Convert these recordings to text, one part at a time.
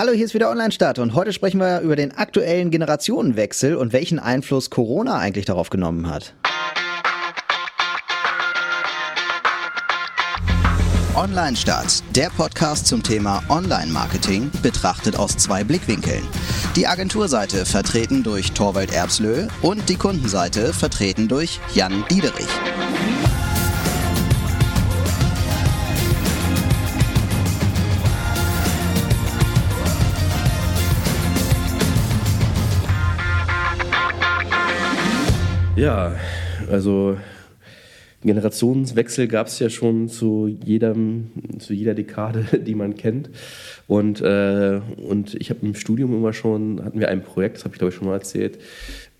Hallo, hier ist wieder Online-Start und heute sprechen wir über den aktuellen Generationenwechsel und welchen Einfluss Corona eigentlich darauf genommen hat. Online-Start, der Podcast zum Thema Online-Marketing, betrachtet aus zwei Blickwinkeln. Die Agenturseite vertreten durch Torwald Erbslö und die Kundenseite vertreten durch Jan Diederich. Ja, also Generationswechsel gab es ja schon zu, jedem, zu jeder Dekade, die man kennt. Und, äh, und ich habe im Studium immer schon, hatten wir ein Projekt, das habe ich glaube ich schon mal erzählt,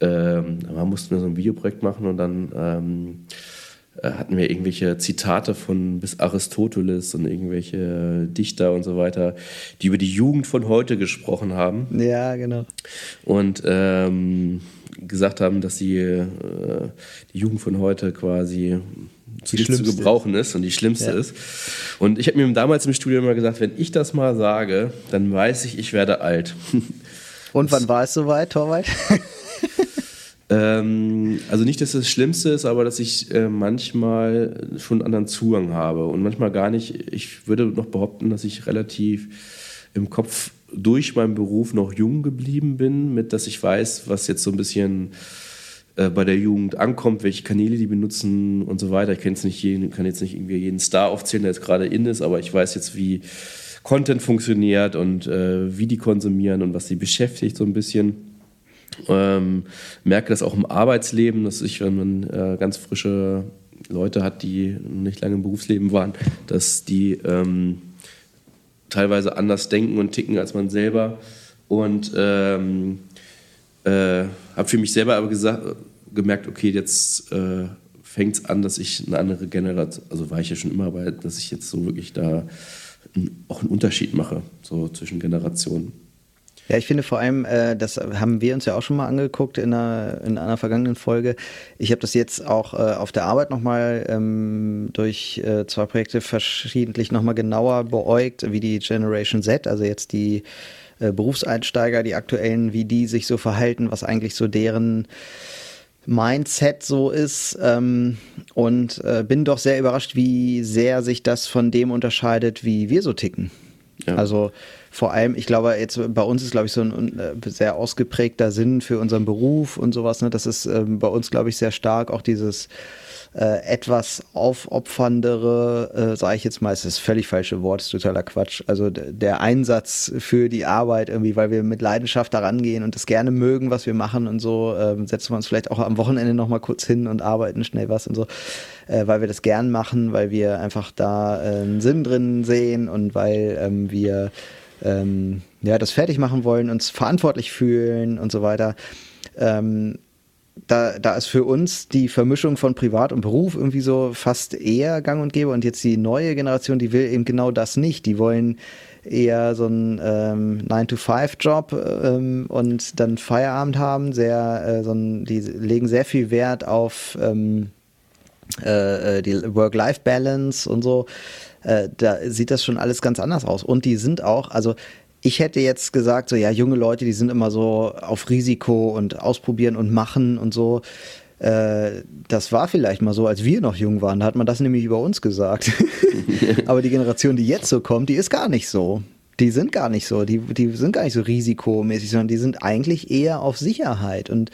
ähm, da mussten wir so ein Videoprojekt machen und dann ähm, äh, hatten wir irgendwelche Zitate von bis Aristoteles und irgendwelche Dichter und so weiter, die über die Jugend von heute gesprochen haben. Ja, genau. Und ähm, gesagt haben, dass die, äh, die Jugend von heute quasi zu, zu gebrauchen ist und die schlimmste ja. ist. Und ich habe mir damals im Studium immer gesagt, wenn ich das mal sage, dann weiß ich, ich werde alt. Und wann war es soweit, Torwald? ähm, also nicht, dass es das Schlimmste ist, aber dass ich äh, manchmal schon anderen Zugang habe und manchmal gar nicht. Ich würde noch behaupten, dass ich relativ im Kopf durch meinen Beruf noch jung geblieben bin, mit dass ich weiß, was jetzt so ein bisschen äh, bei der Jugend ankommt, welche Kanäle die benutzen und so weiter. Ich nicht jeden, kann jetzt nicht irgendwie jeden Star aufzählen, der jetzt gerade in ist, aber ich weiß jetzt, wie Content funktioniert und äh, wie die konsumieren und was sie beschäftigt so ein bisschen. Ähm, merke das auch im Arbeitsleben, dass ich, wenn man äh, ganz frische Leute hat, die nicht lange im Berufsleben waren, dass die ähm, teilweise anders denken und ticken als man selber. Und ähm, äh, habe für mich selber aber gesagt, gemerkt, okay, jetzt äh, fängt es an, dass ich eine andere Generation, also war ich ja schon immer, aber dass ich jetzt so wirklich da auch einen Unterschied mache, so zwischen Generationen. Ja, ich finde vor allem, äh, das haben wir uns ja auch schon mal angeguckt in einer, in einer vergangenen Folge. Ich habe das jetzt auch äh, auf der Arbeit nochmal ähm, durch äh, zwei Projekte verschiedentlich nochmal genauer beäugt, wie die Generation Z, also jetzt die äh, Berufseinsteiger, die aktuellen, wie die sich so verhalten, was eigentlich so deren Mindset so ist ähm, und äh, bin doch sehr überrascht, wie sehr sich das von dem unterscheidet, wie wir so ticken. Ja. Also vor allem, ich glaube, jetzt bei uns ist, glaube ich, so ein äh, sehr ausgeprägter Sinn für unseren Beruf und sowas. Ne? Das ist ähm, bei uns, glaube ich, sehr stark auch dieses äh, etwas aufopferndere, äh, sage ich jetzt mal, es ist das völlig falsche Wort, ist totaler Quatsch. Also der Einsatz für die Arbeit irgendwie, weil wir mit Leidenschaft daran gehen und das gerne mögen, was wir machen und so, ähm, setzen wir uns vielleicht auch am Wochenende nochmal kurz hin und arbeiten schnell was und so, äh, weil wir das gern machen, weil wir einfach da äh, einen Sinn drin sehen und weil ähm, wir ähm, ja, das fertig machen wollen, uns verantwortlich fühlen und so weiter. Ähm, da, da ist für uns die Vermischung von Privat und Beruf irgendwie so fast eher gang und gäbe. Und jetzt die neue Generation, die will eben genau das nicht. Die wollen eher so einen ähm, 9-to-5-Job ähm, und dann Feierabend haben. Sehr, äh, so ein, die legen sehr viel Wert auf ähm, äh, äh die Work-Life-Balance und so äh, da sieht das schon alles ganz anders aus. Und die sind auch, also ich hätte jetzt gesagt, so ja, junge Leute, die sind immer so auf Risiko und ausprobieren und machen und so. Äh, das war vielleicht mal so, als wir noch jung waren. Da hat man das nämlich über uns gesagt. Aber die Generation, die jetzt so kommt, die ist gar nicht so die sind gar nicht so, die, die sind gar nicht so risikomäßig, sondern die sind eigentlich eher auf Sicherheit und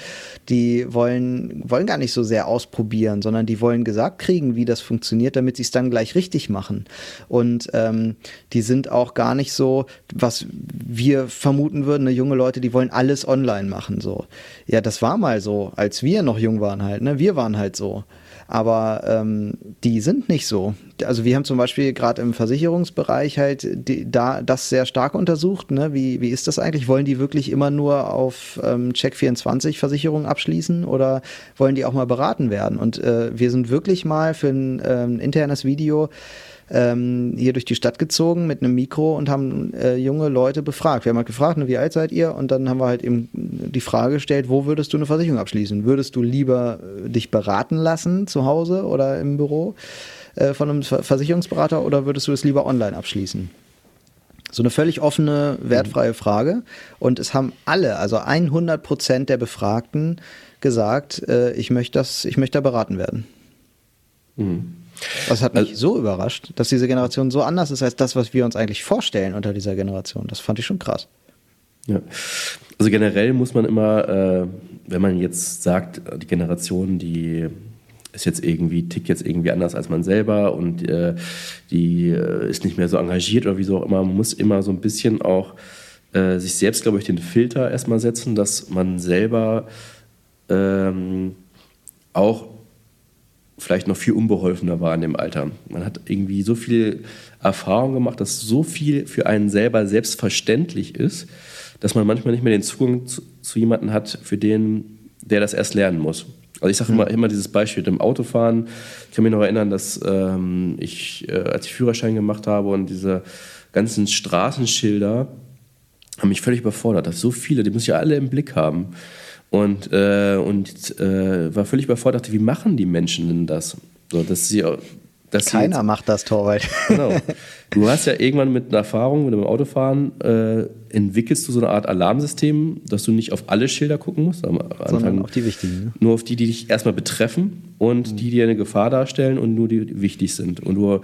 die wollen, wollen gar nicht so sehr ausprobieren, sondern die wollen gesagt kriegen, wie das funktioniert, damit sie es dann gleich richtig machen. Und ähm, die sind auch gar nicht so, was wir vermuten würden, ne, junge Leute, die wollen alles online machen. So. Ja, das war mal so, als wir noch jung waren halt, ne? Wir waren halt so aber ähm, die sind nicht so. Also wir haben zum Beispiel gerade im Versicherungsbereich halt die, da das sehr stark untersucht. Ne? Wie, wie ist das eigentlich? Wollen die wirklich immer nur auf ähm, Check24 Versicherungen abschließen oder wollen die auch mal beraten werden? Und äh, wir sind wirklich mal für ein ähm, internes Video ähm, hier durch die Stadt gezogen mit einem Mikro und haben äh, junge Leute befragt. Wir haben halt gefragt, ne, wie alt seid ihr? Und dann haben wir halt eben die Frage gestellt, wo würdest du eine Versicherung abschließen? Würdest du lieber äh, dich beraten lassen zu Hause oder im Büro äh, von einem Versicherungsberater oder würdest du es lieber online abschließen? So eine völlig offene, wertfreie mhm. Frage. Und es haben alle, also 100 Prozent der Befragten gesagt, äh, ich möchte das, ich möchte da beraten werden. Mhm. Das hat mich also, so überrascht, dass diese Generation so anders ist als das, was wir uns eigentlich vorstellen unter dieser Generation. Das fand ich schon krass. Ja. Also generell muss man immer, äh, wenn man jetzt sagt, die Generation, die ist jetzt irgendwie, tickt jetzt irgendwie anders als man selber und äh, die äh, ist nicht mehr so engagiert oder wie so auch immer, man muss immer so ein bisschen auch äh, sich selbst, glaube ich, den Filter erstmal setzen, dass man selber ähm, auch vielleicht noch viel unbeholfener war in dem Alter. Man hat irgendwie so viel Erfahrung gemacht, dass so viel für einen selber selbstverständlich ist, dass man manchmal nicht mehr den Zugang zu, zu jemandem hat, für den, der das erst lernen muss. Also ich sage immer, immer dieses Beispiel mit dem Autofahren. Ich kann mich noch erinnern, dass ähm, ich, äh, als ich Führerschein gemacht habe und diese ganzen Straßenschilder haben mich völlig überfordert. Das so viele, die muss ich ja alle im Blick haben. Und, äh, und äh, war völlig überfordert, wie machen die Menschen denn das? So, dass sie dass Keiner jetzt, macht das, Torwald. Genau. Du hast ja irgendwann mit einer Erfahrung, mit dem Autofahren, äh, entwickelst du so eine Art Alarmsystem, dass du nicht auf alle Schilder gucken musst. Am Anfang Sondern auf die wichtigen. Ne? Nur auf die, die dich erstmal betreffen und mhm. die, die eine Gefahr darstellen und nur die, die wichtig sind. Und du,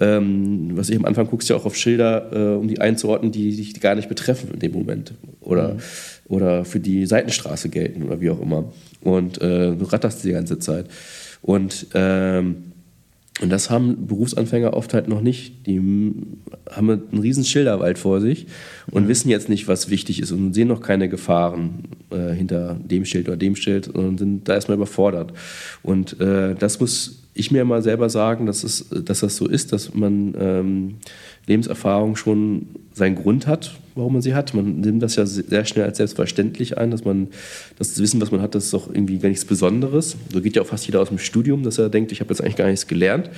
ähm, was ich am Anfang guckst, ja auch auf Schilder, äh, um die einzuordnen, die dich gar nicht betreffen in dem Moment. Oder, mhm. Oder für die Seitenstraße gelten oder wie auch immer. Und äh, du ratterst die ganze Zeit. Und ähm, und das haben Berufsanfänger oft halt noch nicht. Die haben einen riesen Schilderwald vor sich und mhm. wissen jetzt nicht, was wichtig ist und sehen noch keine Gefahren äh, hinter dem Schild oder dem Schild und sind da erstmal überfordert. Und äh, das muss ich mir mal selber sagen, dass, es, dass das so ist, dass man ähm, Lebenserfahrung schon seinen Grund hat, warum man sie hat. Man nimmt das ja sehr schnell als selbstverständlich ein, dass man das Wissen, was man hat, das ist doch irgendwie gar nichts Besonderes. So geht ja auch fast jeder aus dem Studium, dass er denkt, ich habe jetzt eigentlich gar nichts gelernt.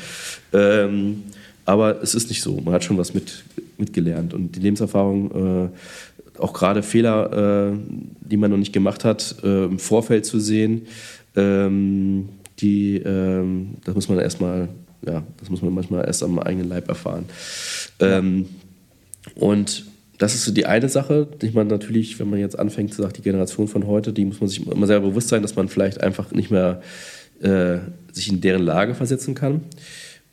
Ähm, aber es ist nicht so. Man hat schon was mit, mitgelernt. Und die Lebenserfahrung, äh, auch gerade Fehler, äh, die man noch nicht gemacht hat, äh, im Vorfeld zu sehen, ähm, die, ähm, das muss man erstmal, ja, das muss man manchmal erst am eigenen Leib erfahren. Ähm, und das ist so die eine Sache, die man natürlich, wenn man jetzt anfängt zu sagen, die Generation von heute, die muss man sich immer selber bewusst sein, dass man vielleicht einfach nicht mehr äh, sich in deren Lage versetzen kann.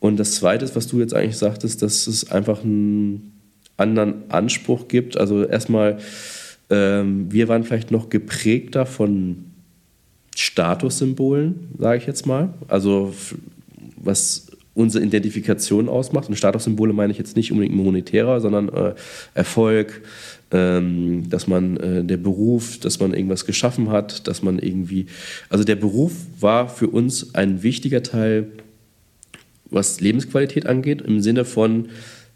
Und das Zweite ist, was du jetzt eigentlich sagtest, dass es einfach einen anderen Anspruch gibt. Also erstmal, ähm, wir waren vielleicht noch geprägter von Statussymbolen, sage ich jetzt mal. Also was unsere Identifikation ausmacht. Und Statussymbole meine ich jetzt nicht unbedingt monetärer, sondern äh, Erfolg, ähm, dass man äh, der Beruf, dass man irgendwas geschaffen hat, dass man irgendwie. Also der Beruf war für uns ein wichtiger Teil, was Lebensqualität angeht, im Sinne von,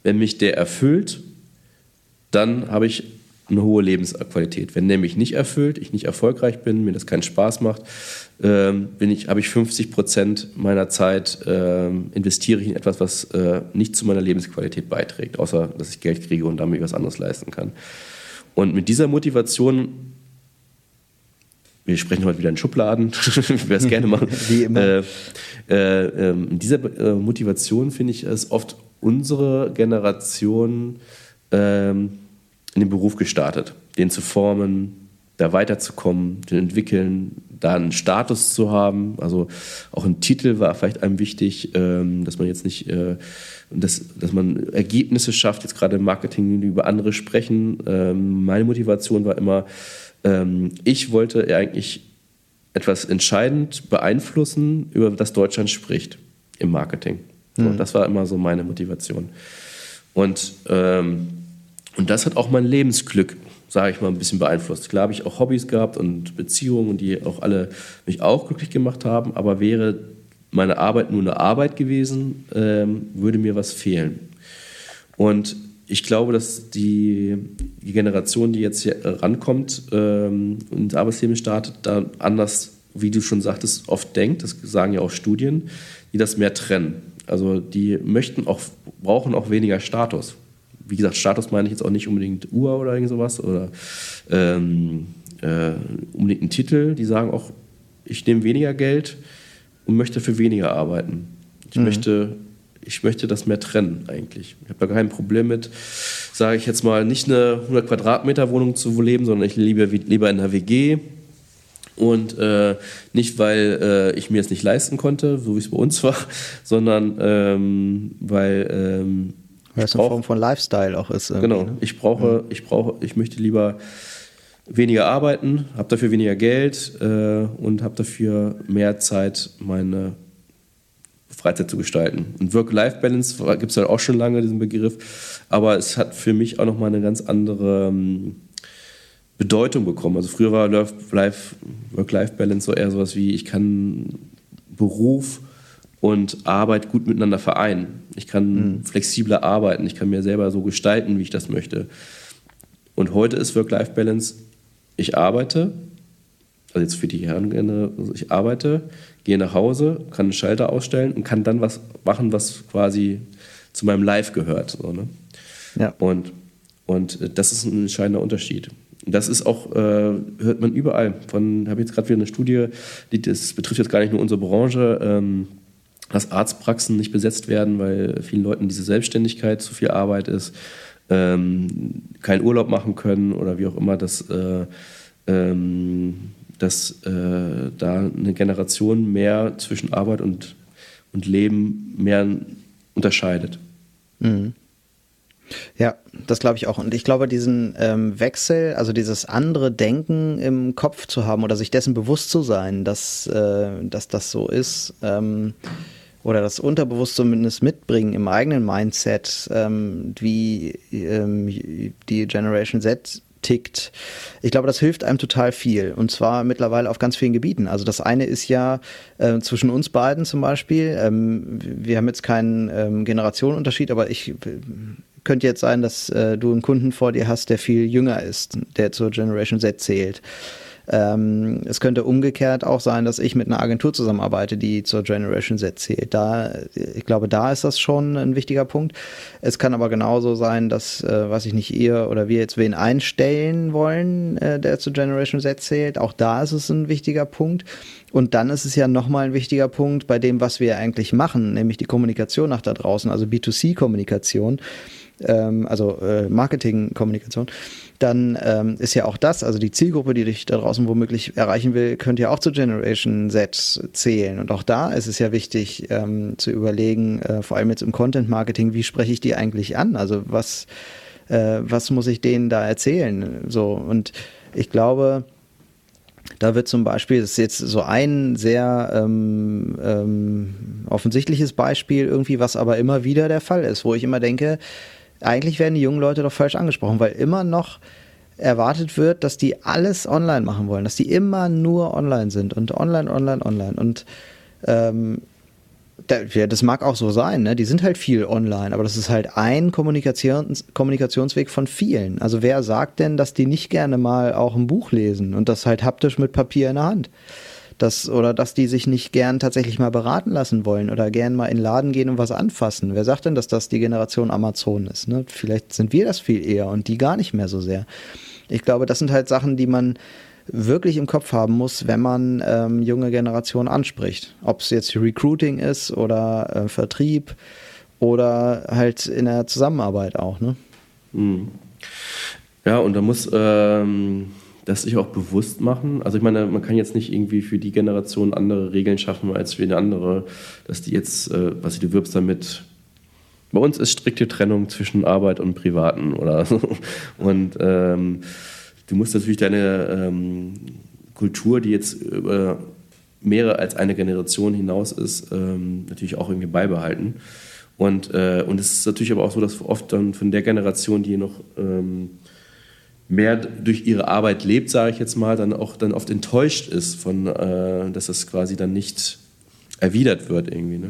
wenn mich der erfüllt, dann habe ich eine hohe Lebensqualität. Wenn mich nicht erfüllt, ich nicht erfolgreich bin, mir das keinen Spaß macht, ähm, bin ich, habe ich 50 Prozent meiner Zeit ähm, investiere ich in etwas, was äh, nicht zu meiner Lebensqualität beiträgt, außer dass ich Geld kriege und damit was anderes leisten kann. Und mit dieser Motivation wir sprechen heute wieder in Schubladen, wie wir es gerne machen. Wie immer. Äh, äh, äh, diese äh, Motivation finde ich, ist oft unsere Generation ähm, in den Beruf gestartet, den zu formen, da weiterzukommen, den entwickeln, da einen Status zu haben. Also auch ein Titel war vielleicht einem wichtig, ähm, dass man jetzt nicht, äh, dass, dass man Ergebnisse schafft, jetzt gerade im Marketing über andere sprechen. Ähm, meine Motivation war immer, ähm, ich wollte eigentlich etwas entscheidend beeinflussen, über das Deutschland spricht im Marketing. So, mhm. Das war immer so meine Motivation. Und ähm, und das hat auch mein Lebensglück, sage ich mal, ein bisschen beeinflusst. Klar habe ich auch Hobbys gehabt und Beziehungen, die auch alle mich auch glücklich gemacht haben, aber wäre meine Arbeit nur eine Arbeit gewesen, ähm, würde mir was fehlen. Und ich glaube, dass die, Generation, die jetzt hier rankommt ähm, und ins Arbeitsleben startet, da anders, wie du schon sagtest, oft denkt, das sagen ja auch Studien, die das mehr trennen. Also die möchten auch, brauchen auch weniger Status wie gesagt, Status meine ich jetzt auch nicht unbedingt Uhr oder irgend sowas oder ähm, äh, unbedingt einen Titel. Die sagen auch, ich nehme weniger Geld und möchte für weniger arbeiten. Ich mhm. möchte ich möchte das mehr trennen eigentlich. Ich habe da kein Problem mit, sage ich jetzt mal, nicht eine 100 Quadratmeter Wohnung zu leben, sondern ich lebe lieber in einer WG. Und äh, nicht, weil äh, ich mir es nicht leisten konnte, so wie es bei uns war, sondern ähm, weil ähm, weil es eine Form von Lifestyle auch ist. Genau. Ne? Ich brauche, ich brauche, ich möchte lieber weniger arbeiten, habe dafür weniger Geld äh, und habe dafür mehr Zeit, meine Freizeit zu gestalten. Und Work-Life-Balance gibt es halt auch schon lange, diesen Begriff, aber es hat für mich auch nochmal eine ganz andere ähm, Bedeutung bekommen. Also früher war Work-Life-Balance so eher sowas wie, ich kann Beruf und Arbeit gut miteinander vereinen. Ich kann mhm. flexibler arbeiten, ich kann mir selber so gestalten, wie ich das möchte. Und heute ist Work-Life-Balance, ich arbeite, also jetzt für die Herren, also ich arbeite, gehe nach Hause, kann einen Schalter ausstellen und kann dann was machen, was quasi zu meinem Live gehört. So, ne? ja. und, und das ist ein entscheidender Unterschied. Das ist auch, äh, hört man überall. Von, habe jetzt gerade wieder eine Studie, die, das betrifft jetzt gar nicht nur unsere Branche, ähm, dass Arztpraxen nicht besetzt werden, weil vielen Leuten diese Selbstständigkeit zu viel Arbeit ist ähm, keinen Urlaub machen können oder wie auch immer, dass, äh, ähm, dass äh, da eine Generation mehr zwischen Arbeit und, und Leben mehr unterscheidet. Mhm. Ja, das glaube ich auch. Und ich glaube, diesen ähm, Wechsel, also dieses andere Denken im Kopf zu haben oder sich dessen bewusst zu sein, dass, äh, dass das so ist, ähm, oder das unterbewusst zumindest mitbringen im eigenen Mindset, ähm, wie ähm, die Generation Z tickt. Ich glaube, das hilft einem total viel. Und zwar mittlerweile auf ganz vielen Gebieten. Also das eine ist ja äh, zwischen uns beiden zum Beispiel. Ähm, wir haben jetzt keinen ähm, Generationenunterschied, aber ich könnte jetzt sein, dass äh, du einen Kunden vor dir hast, der viel jünger ist, der zur Generation Z zählt. Ähm, es könnte umgekehrt auch sein, dass ich mit einer Agentur zusammenarbeite, die zur Generation Z zählt. Da, ich glaube, da ist das schon ein wichtiger Punkt. Es kann aber genauso sein, dass, äh, was ich nicht, ihr oder wir jetzt wen einstellen wollen, äh, der zur Generation Z zählt. Auch da ist es ein wichtiger Punkt. Und dann ist es ja nochmal ein wichtiger Punkt bei dem, was wir eigentlich machen, nämlich die Kommunikation nach da draußen, also B2C-Kommunikation, ähm, also äh, Marketing-Kommunikation dann ähm, ist ja auch das, also die Zielgruppe, die dich da draußen womöglich erreichen will, könnte ja auch zu Generation Z zählen. Und auch da ist es ja wichtig ähm, zu überlegen, äh, vor allem jetzt im Content Marketing, wie spreche ich die eigentlich an? Also was, äh, was muss ich denen da erzählen? So und ich glaube, da wird zum Beispiel, das ist jetzt so ein sehr ähm, ähm, offensichtliches Beispiel irgendwie, was aber immer wieder der Fall ist, wo ich immer denke, eigentlich werden die jungen Leute doch falsch angesprochen, weil immer noch erwartet wird, dass die alles online machen wollen, dass die immer nur online sind und online, online, online. Und ähm, das mag auch so sein, ne? die sind halt viel online, aber das ist halt ein Kommunikations Kommunikationsweg von vielen. Also wer sagt denn, dass die nicht gerne mal auch ein Buch lesen und das halt haptisch mit Papier in der Hand? Dass, oder dass die sich nicht gern tatsächlich mal beraten lassen wollen oder gern mal in den Laden gehen und was anfassen. Wer sagt denn, dass das die Generation Amazon ist? Ne? Vielleicht sind wir das viel eher und die gar nicht mehr so sehr. Ich glaube, das sind halt Sachen, die man wirklich im Kopf haben muss, wenn man ähm, junge Generationen anspricht. Ob es jetzt Recruiting ist oder äh, Vertrieb oder halt in der Zusammenarbeit auch. Ne? Mhm. Ja, und da muss ähm, das sich auch bewusst machen. Also ich meine, man kann jetzt nicht irgendwie für die Generation andere Regeln schaffen als für eine andere, dass die jetzt, äh, was du wirbst damit. Bei uns ist strikte Trennung zwischen Arbeit und Privaten oder so. Und ähm, du musst natürlich deine ähm, Kultur, die jetzt über mehrere als eine Generation hinaus ist, ähm, natürlich auch irgendwie beibehalten. Und, äh, und es ist natürlich aber auch so, dass oft dann von der Generation, die noch ähm, mehr durch ihre Arbeit lebt, sage ich jetzt mal, dann auch dann oft enttäuscht ist, von, äh, dass das quasi dann nicht erwidert wird irgendwie. Ne?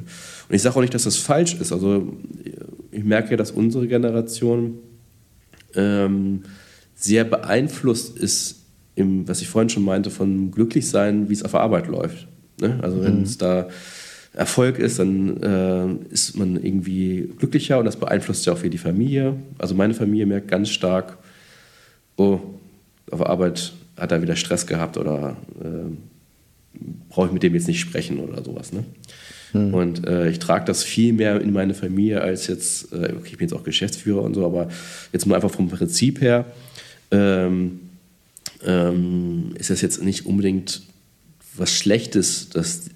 Und ich sage auch nicht, dass das falsch ist. Also ich merke, dass unsere Generation ähm, sehr beeinflusst ist, im, was ich vorhin schon meinte, von Glücklichsein, wie es auf der Arbeit läuft. Ne? Also wenn mhm. es da Erfolg ist, dann äh, ist man irgendwie glücklicher und das beeinflusst ja auch für die Familie. Also meine Familie merkt ganz stark, oh, auf der Arbeit hat er wieder Stress gehabt oder äh, brauche ich mit dem jetzt nicht sprechen oder sowas. Ne? Hm. Und äh, ich trage das viel mehr in meine Familie als jetzt, äh, okay, ich bin jetzt auch Geschäftsführer und so, aber jetzt nur einfach vom Prinzip her ähm, ähm, ist das jetzt nicht unbedingt was Schlechtes, dass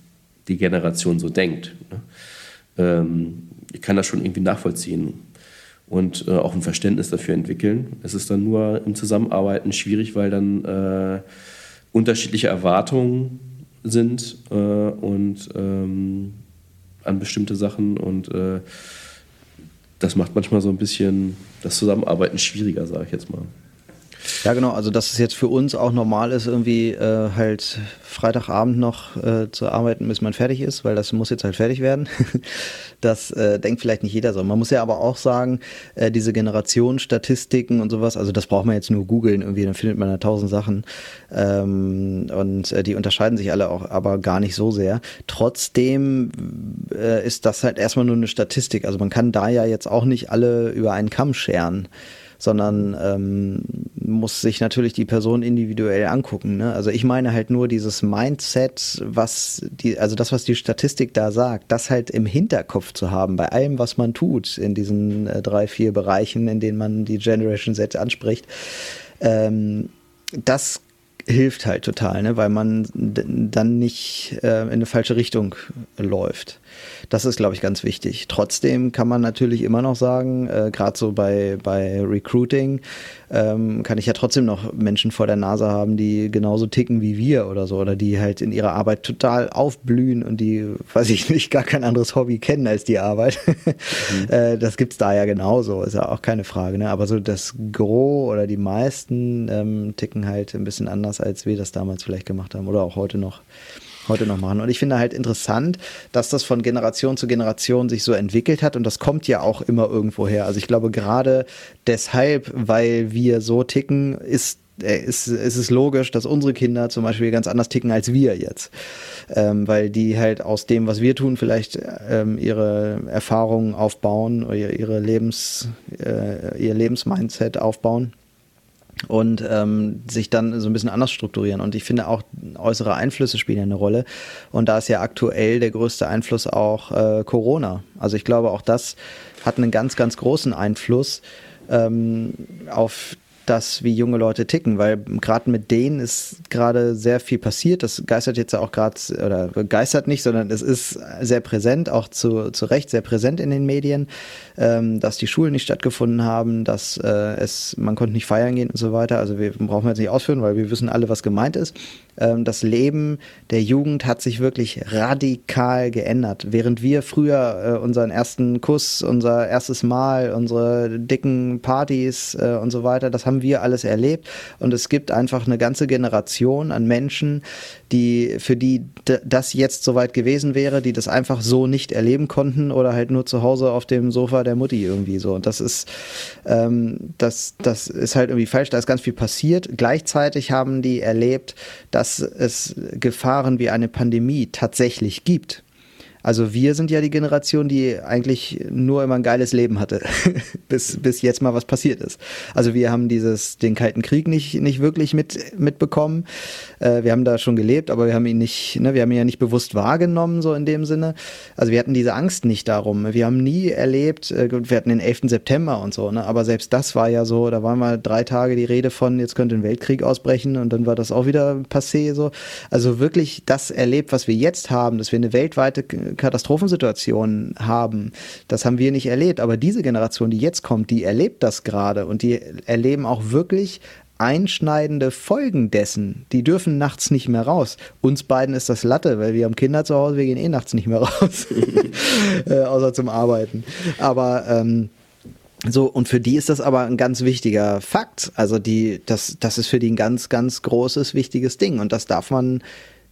die Generation so denkt. Ne? Ähm, ich kann das schon irgendwie nachvollziehen und äh, auch ein Verständnis dafür entwickeln. Es ist dann nur im Zusammenarbeiten schwierig, weil dann äh, unterschiedliche Erwartungen sind äh, und ähm, an bestimmte Sachen und äh, das macht manchmal so ein bisschen das Zusammenarbeiten schwieriger, sage ich jetzt mal. Ja, genau. Also, dass es jetzt für uns auch normal ist, irgendwie äh, halt Freitagabend noch äh, zu arbeiten, bis man fertig ist, weil das muss jetzt halt fertig werden. das äh, denkt vielleicht nicht jeder so. Man muss ja aber auch sagen, äh, diese Generationsstatistiken und sowas, also das braucht man jetzt nur googeln irgendwie, dann findet man da tausend Sachen. Ähm, und äh, die unterscheiden sich alle auch, aber gar nicht so sehr. Trotzdem äh, ist das halt erstmal nur eine Statistik. Also man kann da ja jetzt auch nicht alle über einen Kamm scheren sondern ähm, muss sich natürlich die Person individuell angucken. Ne? Also ich meine halt nur dieses Mindset, was die, also das, was die Statistik da sagt, das halt im Hinterkopf zu haben, bei allem, was man tut, in diesen äh, drei, vier Bereichen, in denen man die Generation Z anspricht. Ähm, das hilft halt total, ne? weil man dann nicht äh, in eine falsche Richtung läuft. Das ist, glaube ich, ganz wichtig. Trotzdem kann man natürlich immer noch sagen, äh, gerade so bei, bei Recruiting, ähm, kann ich ja trotzdem noch Menschen vor der Nase haben, die genauso ticken wie wir oder so, oder die halt in ihrer Arbeit total aufblühen und die, weiß ich nicht, gar kein anderes Hobby kennen als die Arbeit. Mhm. äh, das gibt's da ja genauso, ist ja auch keine Frage. Ne? Aber so das Gros oder die meisten ähm, ticken halt ein bisschen anders, als wir das damals vielleicht gemacht haben oder auch heute noch heute noch machen. Und ich finde halt interessant, dass das von Generation zu Generation sich so entwickelt hat und das kommt ja auch immer irgendwo her. Also ich glaube gerade deshalb, weil wir so ticken, ist äh, ist, ist es logisch, dass unsere Kinder zum Beispiel ganz anders ticken als wir jetzt. Ähm, weil die halt aus dem, was wir tun, vielleicht ähm, ihre Erfahrungen aufbauen ihre Lebens, äh, ihr Lebensmindset aufbauen und ähm, sich dann so ein bisschen anders strukturieren. Und ich finde auch äußere Einflüsse spielen ja eine Rolle. Und da ist ja aktuell der größte Einfluss auch äh, Corona. Also ich glaube, auch das hat einen ganz, ganz großen Einfluss ähm, auf das, wie junge Leute ticken, weil gerade mit denen ist gerade sehr viel passiert. Das geistert jetzt auch gerade, oder geistert nicht, sondern es ist sehr präsent, auch zu, zu Recht sehr präsent in den Medien, ähm, dass die Schulen nicht stattgefunden haben, dass äh, es, man konnte nicht feiern gehen und so weiter. Also wir brauchen jetzt nicht ausführen, weil wir wissen alle, was gemeint ist. Ähm, das Leben der Jugend hat sich wirklich radikal geändert. Während wir früher äh, unseren ersten Kuss, unser erstes Mal, unsere dicken Partys äh, und so weiter, das haben wir alles erlebt. Und es gibt einfach eine ganze Generation an Menschen, die, für die das jetzt soweit gewesen wäre, die das einfach so nicht erleben konnten oder halt nur zu Hause auf dem Sofa der Mutti irgendwie so. Und das ist, ähm, das, das ist halt irgendwie falsch. Da ist ganz viel passiert. Gleichzeitig haben die erlebt, dass es Gefahren wie eine Pandemie tatsächlich gibt. Also wir sind ja die Generation, die eigentlich nur immer ein geiles Leben hatte, bis, bis jetzt mal was passiert ist. Also wir haben dieses, den Kalten Krieg nicht, nicht wirklich mit, mitbekommen. Äh, wir haben da schon gelebt, aber wir haben ihn nicht, ne, wir haben ihn ja nicht bewusst wahrgenommen, so in dem Sinne. Also wir hatten diese Angst nicht darum. Wir haben nie erlebt, äh, wir hatten den 11. September und so, ne, aber selbst das war ja so, da war mal drei Tage die Rede von, jetzt könnte ein Weltkrieg ausbrechen und dann war das auch wieder passé so. Also wirklich das erlebt, was wir jetzt haben, dass wir eine weltweite Katastrophensituationen haben. Das haben wir nicht erlebt. Aber diese Generation, die jetzt kommt, die erlebt das gerade und die erleben auch wirklich einschneidende Folgen dessen. Die dürfen nachts nicht mehr raus. Uns beiden ist das Latte, weil wir haben Kinder zu Hause, wir gehen eh nachts nicht mehr raus. äh, außer zum Arbeiten. Aber ähm, so, und für die ist das aber ein ganz wichtiger Fakt. Also die, das, das ist für die ein ganz, ganz großes, wichtiges Ding. Und das darf man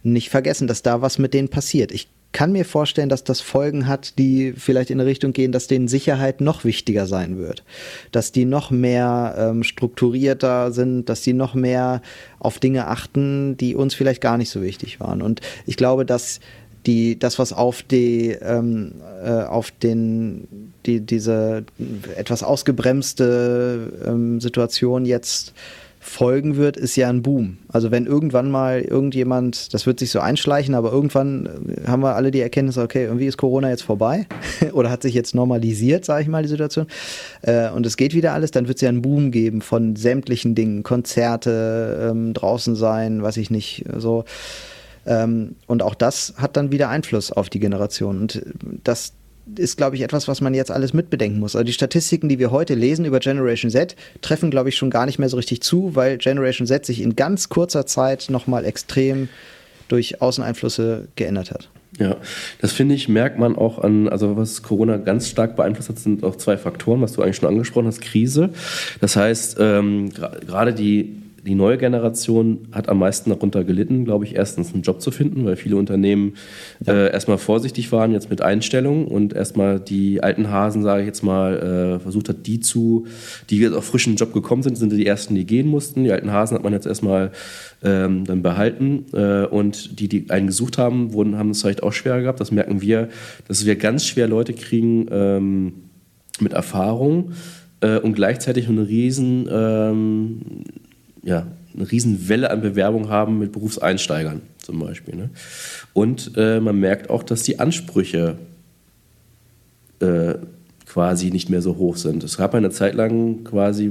nicht vergessen, dass da was mit denen passiert. Ich kann mir vorstellen, dass das Folgen hat, die vielleicht in eine Richtung gehen, dass denen Sicherheit noch wichtiger sein wird. Dass die noch mehr ähm, strukturierter sind, dass die noch mehr auf Dinge achten, die uns vielleicht gar nicht so wichtig waren. Und ich glaube, dass die, das, was auf die, ähm, äh, auf den, die, diese etwas ausgebremste ähm, Situation jetzt folgen wird, ist ja ein Boom. Also wenn irgendwann mal irgendjemand, das wird sich so einschleichen, aber irgendwann äh, haben wir alle die Erkenntnis, okay, irgendwie ist Corona jetzt vorbei oder hat sich jetzt normalisiert, sage ich mal, die Situation. Äh, und es geht wieder alles, dann wird es ja einen Boom geben von sämtlichen Dingen, Konzerte, ähm, draußen sein, weiß ich nicht, so. Ähm, und auch das hat dann wieder Einfluss auf die Generation. Und das, ist, glaube ich, etwas, was man jetzt alles mitbedenken muss. Also die Statistiken, die wir heute lesen über Generation Z, treffen, glaube ich, schon gar nicht mehr so richtig zu, weil Generation Z sich in ganz kurzer Zeit nochmal extrem durch Außeneinflüsse geändert hat. Ja, das finde ich, merkt man auch an, also was Corona ganz stark beeinflusst hat, sind auch zwei Faktoren, was du eigentlich schon angesprochen hast, Krise. Das heißt, ähm, gerade die die neue Generation hat am meisten darunter gelitten, glaube ich, erstens einen Job zu finden, weil viele Unternehmen ja. äh, erstmal vorsichtig waren jetzt mit Einstellungen und erstmal die alten Hasen, sage ich jetzt mal, äh, versucht hat, die zu, die jetzt auf frischen Job gekommen sind, sind die ersten, die gehen mussten. Die alten Hasen hat man jetzt erstmal ähm, dann behalten äh, und die, die einen gesucht haben, wurden, haben es vielleicht auch schwerer gehabt. Das merken wir, dass wir ganz schwer Leute kriegen ähm, mit Erfahrung äh, und gleichzeitig eine riesen ähm, ja, eine Riesenwelle an Bewerbungen haben mit Berufseinsteigern zum Beispiel. Ne? Und äh, man merkt auch, dass die Ansprüche äh, quasi nicht mehr so hoch sind. Es gab eine Zeit lang quasi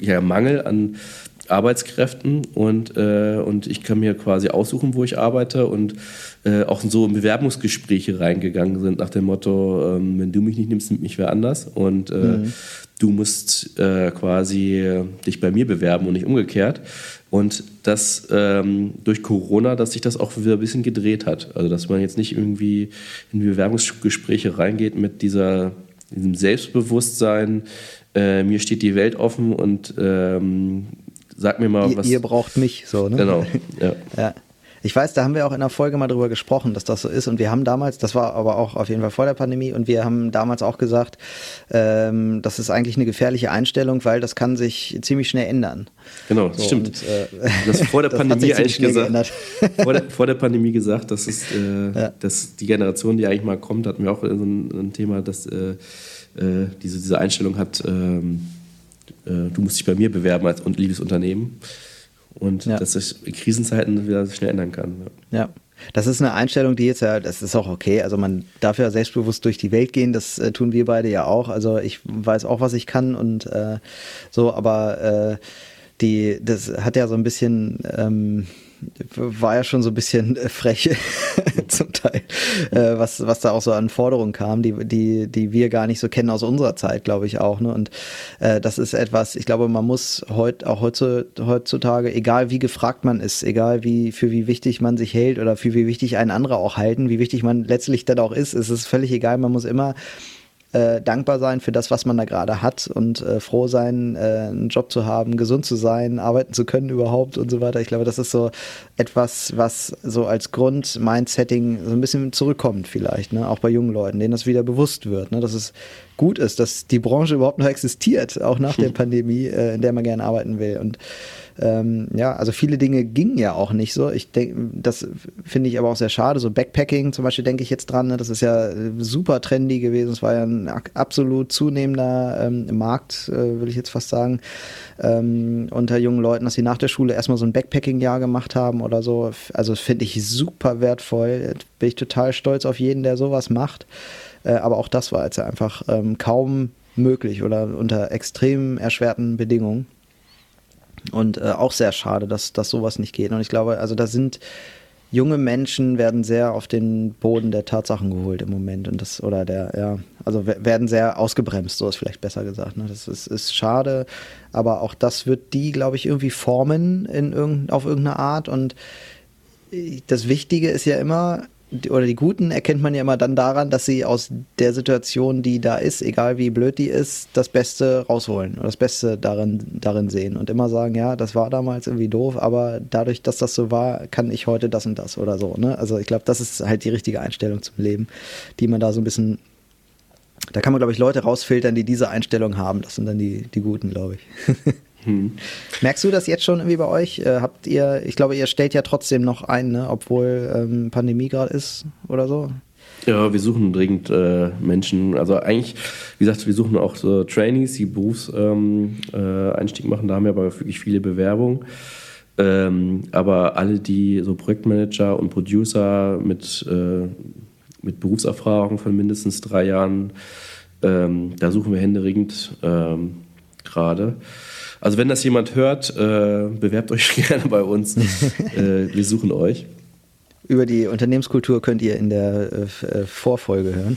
ja, Mangel an Arbeitskräften und, äh, und ich kann mir quasi aussuchen, wo ich arbeite und äh, auch so in Bewerbungsgespräche reingegangen sind nach dem Motto, ähm, wenn du mich nicht nimmst, nimmt mich wer anders und äh, mhm. du musst äh, quasi dich bei mir bewerben und nicht umgekehrt. Und dass ähm, durch Corona, dass sich das auch wieder ein bisschen gedreht hat. Also dass man jetzt nicht irgendwie in Bewerbungsgespräche reingeht mit dieser, diesem Selbstbewusstsein, äh, mir steht die Welt offen und ähm, sag mir mal, ihr, was. Ihr braucht mich, so, ne? Genau, ja. ja. Ich weiß, da haben wir auch in der Folge mal drüber gesprochen, dass das so ist. Und wir haben damals, das war aber auch auf jeden Fall vor der Pandemie, und wir haben damals auch gesagt, ähm, das ist eigentlich eine gefährliche Einstellung, weil das kann sich ziemlich schnell ändern. Genau, das so, stimmt. Und, äh, das vor der Pandemie eigentlich gesagt. vor, der, vor der Pandemie gesagt, dass es, äh, ja. dass die Generation, die eigentlich mal kommt, hatten wir auch so ein, ein Thema, dass äh, äh diese, diese Einstellung hat. Ähm, äh, du musst dich bei mir bewerben als liebes Unternehmen. Und ja. dass sich in Krisenzeiten wieder schnell ändern kann. Ja. ja. Das ist eine Einstellung, die jetzt ja, das ist auch okay. Also man darf ja selbstbewusst durch die Welt gehen, das äh, tun wir beide ja auch. Also ich weiß auch, was ich kann und äh, so, aber äh, die, das hat ja so ein bisschen ähm, war ja schon so ein bisschen äh, frech zum Teil, äh, was, was da auch so an Forderungen kam, die, die, die wir gar nicht so kennen aus unserer Zeit, glaube ich auch. Ne? Und äh, das ist etwas, ich glaube, man muss heut, auch heutzutage, egal wie gefragt man ist, egal wie, für wie wichtig man sich hält oder für wie wichtig ein anderer auch halten, wie wichtig man letztlich dann auch ist, ist es völlig egal, man muss immer äh, dankbar sein für das, was man da gerade hat und äh, froh sein, äh, einen Job zu haben, gesund zu sein, arbeiten zu können überhaupt und so weiter. Ich glaube, das ist so etwas, was so als Grund-Mindsetting so ein bisschen zurückkommt vielleicht, ne? auch bei jungen Leuten, denen das wieder bewusst wird, ne? dass es gut ist, dass die Branche überhaupt noch existiert, auch nach der Pandemie, äh, in der man gerne arbeiten will. Und ähm, ja, also viele Dinge gingen ja auch nicht so. Ich denke, das finde ich aber auch sehr schade. So Backpacking zum Beispiel denke ich jetzt dran. Ne? Das ist ja äh, super trendy gewesen. Es war ja ein absolut zunehmender ähm, Markt, äh, will ich jetzt fast sagen, ähm, unter jungen Leuten, dass sie nach der Schule erstmal so ein Backpacking-Jahr gemacht haben oder so. Also finde ich super wertvoll. Bin ich total stolz auf jeden, der sowas macht. Äh, aber auch das war jetzt einfach ähm, kaum möglich oder unter extrem erschwerten Bedingungen. Und äh, auch sehr schade, dass, dass sowas nicht geht. Und ich glaube, also da sind junge Menschen werden sehr auf den Boden der Tatsachen geholt im Moment und das oder der ja also werden sehr ausgebremst so ist vielleicht besser gesagt ne? das ist, ist schade aber auch das wird die glaube ich irgendwie formen in irgend, auf irgendeine Art und das Wichtige ist ja immer oder die Guten erkennt man ja immer dann daran, dass sie aus der Situation, die da ist, egal wie blöd die ist, das Beste rausholen oder das Beste darin, darin sehen und immer sagen, ja, das war damals irgendwie doof, aber dadurch, dass das so war, kann ich heute das und das oder so. Ne? Also ich glaube, das ist halt die richtige Einstellung zum Leben, die man da so ein bisschen, da kann man, glaube ich, Leute rausfiltern, die diese Einstellung haben. Das sind dann die, die Guten, glaube ich. Hm. Merkst du das jetzt schon irgendwie bei euch? Äh, habt ihr, ich glaube, ihr stellt ja trotzdem noch ein, ne? obwohl ähm, Pandemie gerade ist oder so? Ja, wir suchen dringend äh, Menschen. Also eigentlich, wie gesagt, wir suchen auch so Trainees, die Berufseinstieg ähm, äh, machen. Da haben wir aber wirklich viele Bewerbungen. Ähm, aber alle, die so Projektmanager und Producer mit, äh, mit Berufserfahrung von mindestens drei Jahren, ähm, da suchen wir händeringend ähm, gerade. Also wenn das jemand hört, äh, bewerbt euch gerne bei uns. äh, wir suchen euch. Über die Unternehmenskultur könnt ihr in der äh, äh Vorfolge hören.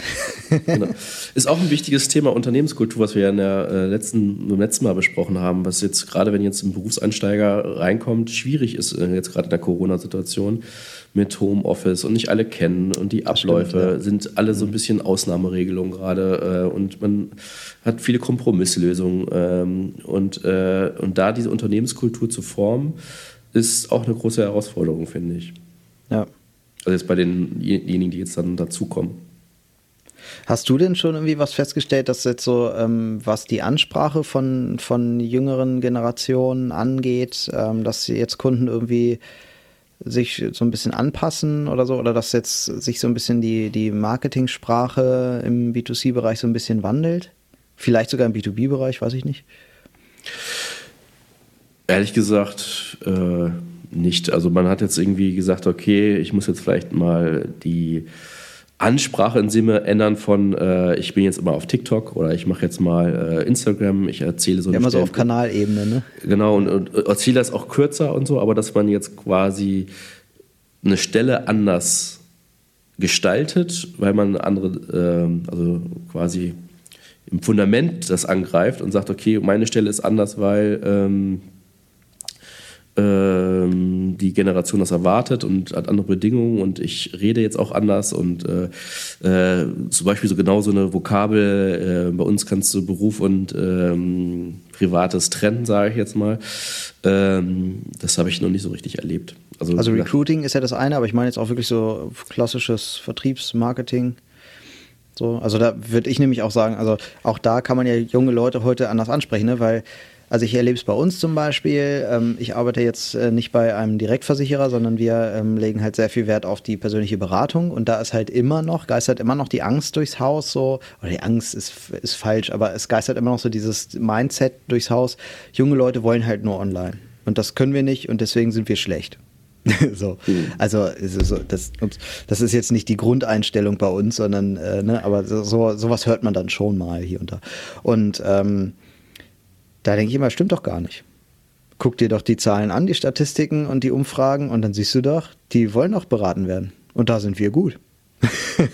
genau. Ist auch ein wichtiges Thema Unternehmenskultur, was wir ja in der, äh, letzten, im letzten Mal besprochen haben, was jetzt gerade, wenn jetzt ein Berufseinsteiger reinkommt, schwierig ist, äh, jetzt gerade in der Corona-Situation mit Homeoffice und nicht alle kennen und die Abläufe stimmt, ja. sind alle so ein bisschen Ausnahmeregelungen gerade äh, und man hat viele Kompromisslösungen ähm, und, äh, und da diese Unternehmenskultur zu formen, ist auch eine große Herausforderung, finde ich. Ja. Also jetzt bei denjenigen, die jetzt dann dazukommen. Hast du denn schon irgendwie was festgestellt, dass jetzt so, ähm, was die Ansprache von, von jüngeren Generationen angeht, ähm, dass jetzt Kunden irgendwie sich so ein bisschen anpassen oder so, oder dass jetzt sich so ein bisschen die, die Marketingsprache im B2C-Bereich so ein bisschen wandelt? Vielleicht sogar im B2B-Bereich, weiß ich nicht. Ehrlich gesagt, äh, nicht. Also man hat jetzt irgendwie gesagt, okay, ich muss jetzt vielleicht mal die Ansprache in Sinne ändern von äh, ich bin jetzt immer auf TikTok oder ich mache jetzt mal äh, Instagram, ich erzähle so ja, immer so auf Kanalebene, ne? Genau, und, und erzähle das auch kürzer und so, aber dass man jetzt quasi eine Stelle anders gestaltet, weil man andere, äh, also quasi im Fundament das angreift und sagt, okay, meine Stelle ist anders, weil ähm, ähm, die Generation das erwartet und hat andere Bedingungen und ich rede jetzt auch anders und äh, äh, zum Beispiel so genau so eine Vokabel, äh, bei uns kannst du Beruf und ähm, Privates trennen, sage ich jetzt mal. Ähm, das habe ich noch nicht so richtig erlebt. Also, also Recruiting ist ja das eine, aber ich meine jetzt auch wirklich so klassisches Vertriebsmarketing. So, also da würde ich nämlich auch sagen, also auch da kann man ja junge Leute heute anders ansprechen, ne? weil also ich erlebe es bei uns zum Beispiel. Ähm, ich arbeite jetzt äh, nicht bei einem Direktversicherer, sondern wir ähm, legen halt sehr viel Wert auf die persönliche Beratung. Und da ist halt immer noch, geistert immer noch die Angst durchs Haus so, oder die Angst ist, ist falsch, aber es geistert immer noch so dieses Mindset durchs Haus. Junge Leute wollen halt nur online. Und das können wir nicht und deswegen sind wir schlecht. so. Mhm. Also so, das, das ist jetzt nicht die Grundeinstellung bei uns, sondern, äh, ne, aber so, sowas hört man dann schon mal hier und da. Und ähm, da denke ich immer, stimmt doch gar nicht. Guck dir doch die Zahlen an, die Statistiken und die Umfragen und dann siehst du doch, die wollen auch beraten werden. Und da sind wir gut.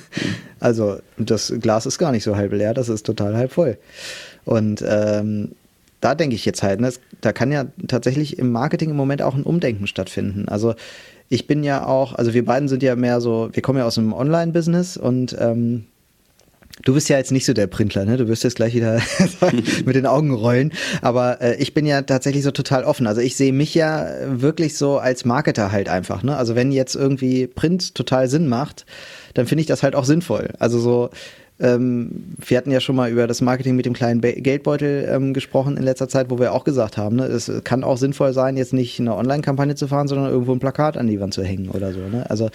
also das Glas ist gar nicht so halb leer, das ist total halb voll. Und ähm, da denke ich jetzt halt, ne, da kann ja tatsächlich im Marketing im Moment auch ein Umdenken stattfinden. Also ich bin ja auch, also wir beiden sind ja mehr so, wir kommen ja aus einem Online-Business und ähm, Du bist ja jetzt nicht so der Printler, ne? Du wirst jetzt gleich wieder mit den Augen rollen. Aber äh, ich bin ja tatsächlich so total offen. Also ich sehe mich ja wirklich so als Marketer halt einfach, ne? Also wenn jetzt irgendwie Print total Sinn macht, dann finde ich das halt auch sinnvoll. Also so, ähm, wir hatten ja schon mal über das Marketing mit dem kleinen Be Geldbeutel ähm, gesprochen in letzter Zeit, wo wir auch gesagt haben, ne, es kann auch sinnvoll sein, jetzt nicht eine Online-Kampagne zu fahren, sondern irgendwo ein Plakat an die Wand zu hängen oder so. Ne? Also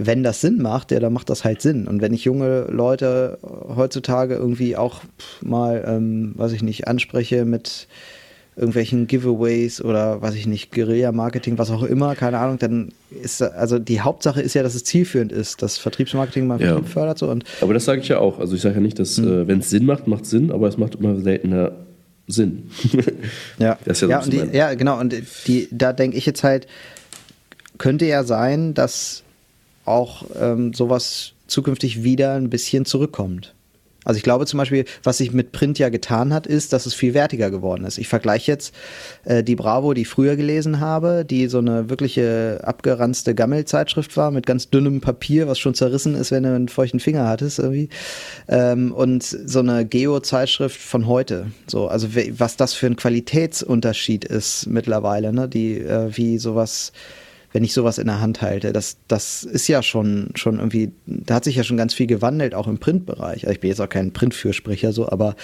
wenn das Sinn macht, ja, dann macht das halt Sinn. Und wenn ich junge Leute heutzutage irgendwie auch mal, ähm, weiß ich nicht, anspreche mit irgendwelchen Giveaways oder weiß ich nicht, Guerilla-Marketing, was auch immer, keine Ahnung, dann ist also die Hauptsache ist ja, dass es zielführend ist, dass Vertriebsmarketing mal Vertrieb ja. fördert. So und aber das sage ich ja auch. Also ich sage ja nicht, dass mhm. äh, wenn es Sinn macht, macht Sinn, aber es macht immer seltener Sinn. ja, ja, ja, und die, ja, genau. Und die, da denke ich jetzt halt, könnte ja sein, dass auch ähm, sowas zukünftig wieder ein bisschen zurückkommt. Also ich glaube zum Beispiel, was sich mit Print ja getan hat, ist, dass es viel wertiger geworden ist. Ich vergleiche jetzt äh, die Bravo, die ich früher gelesen habe, die so eine wirkliche abgeranzte Gammelzeitschrift war mit ganz dünnem Papier, was schon zerrissen ist, wenn du einen feuchten Finger hattest irgendwie. Ähm, und so eine Geo-Zeitschrift von heute. So, also was das für ein Qualitätsunterschied ist mittlerweile, ne? Die äh, wie sowas wenn ich sowas in der Hand halte. Das, das ist ja schon, schon irgendwie, da hat sich ja schon ganz viel gewandelt, auch im Printbereich. Also ich bin jetzt auch kein Printfürsprecher so, aber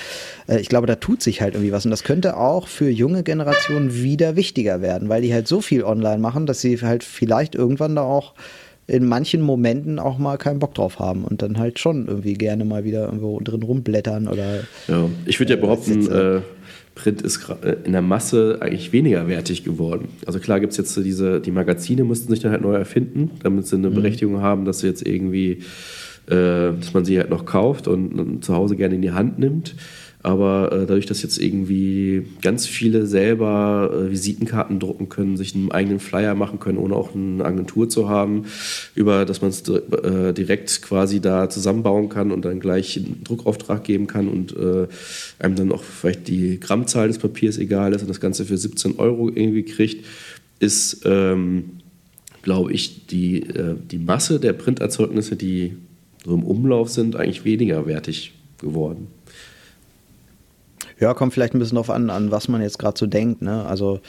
äh, ich glaube, da tut sich halt irgendwie was. Und das könnte auch für junge Generationen wieder wichtiger werden, weil die halt so viel online machen, dass sie halt vielleicht irgendwann da auch in manchen Momenten auch mal keinen Bock drauf haben und dann halt schon irgendwie gerne mal wieder irgendwo drin rumblättern oder. Ja, ich würde ja äh, behaupten, äh, Print ist äh, in der Masse eigentlich weniger wertig geworden. Also klar gibt es jetzt diese, die Magazine mussten sich dann halt neu erfinden, damit sie eine mhm. Berechtigung haben, dass sie jetzt irgendwie, äh, dass man sie halt noch kauft und, und zu Hause gerne in die Hand nimmt. Aber äh, dadurch, dass jetzt irgendwie ganz viele selber äh, Visitenkarten drucken können, sich einen eigenen Flyer machen können, ohne auch eine Agentur zu haben, über dass man es äh, direkt quasi da zusammenbauen kann und dann gleich einen Druckauftrag geben kann und äh, einem dann auch vielleicht die Grammzahl des Papiers egal ist und das Ganze für 17 Euro irgendwie kriegt, ist, ähm, glaube ich, die, äh, die Masse der Printerzeugnisse, die so im Umlauf sind, eigentlich weniger wertig geworden. Ja, kommt vielleicht ein bisschen drauf an, an was man jetzt gerade so denkt. Ne? Also,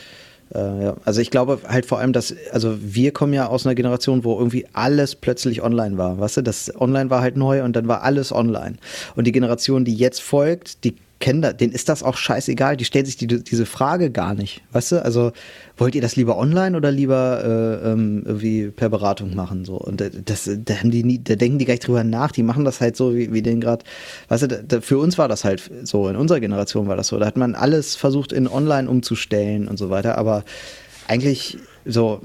äh, ja. also ich glaube halt vor allem, dass, also wir kommen ja aus einer Generation, wo irgendwie alles plötzlich online war. Weißt du, das Online war halt neu und dann war alles online. Und die Generation, die jetzt folgt, die kennen da, denen ist das auch scheißegal, die stellen sich die, diese Frage gar nicht. Weißt du? Also wollt ihr das lieber online oder lieber äh, ähm, irgendwie per Beratung machen? So? Und das, da haben die nie, da denken die gar nicht drüber nach, die machen das halt so, wie, wie den gerade, weißt du, da, für uns war das halt so, in unserer Generation war das so. Da hat man alles versucht in online umzustellen und so weiter, aber eigentlich so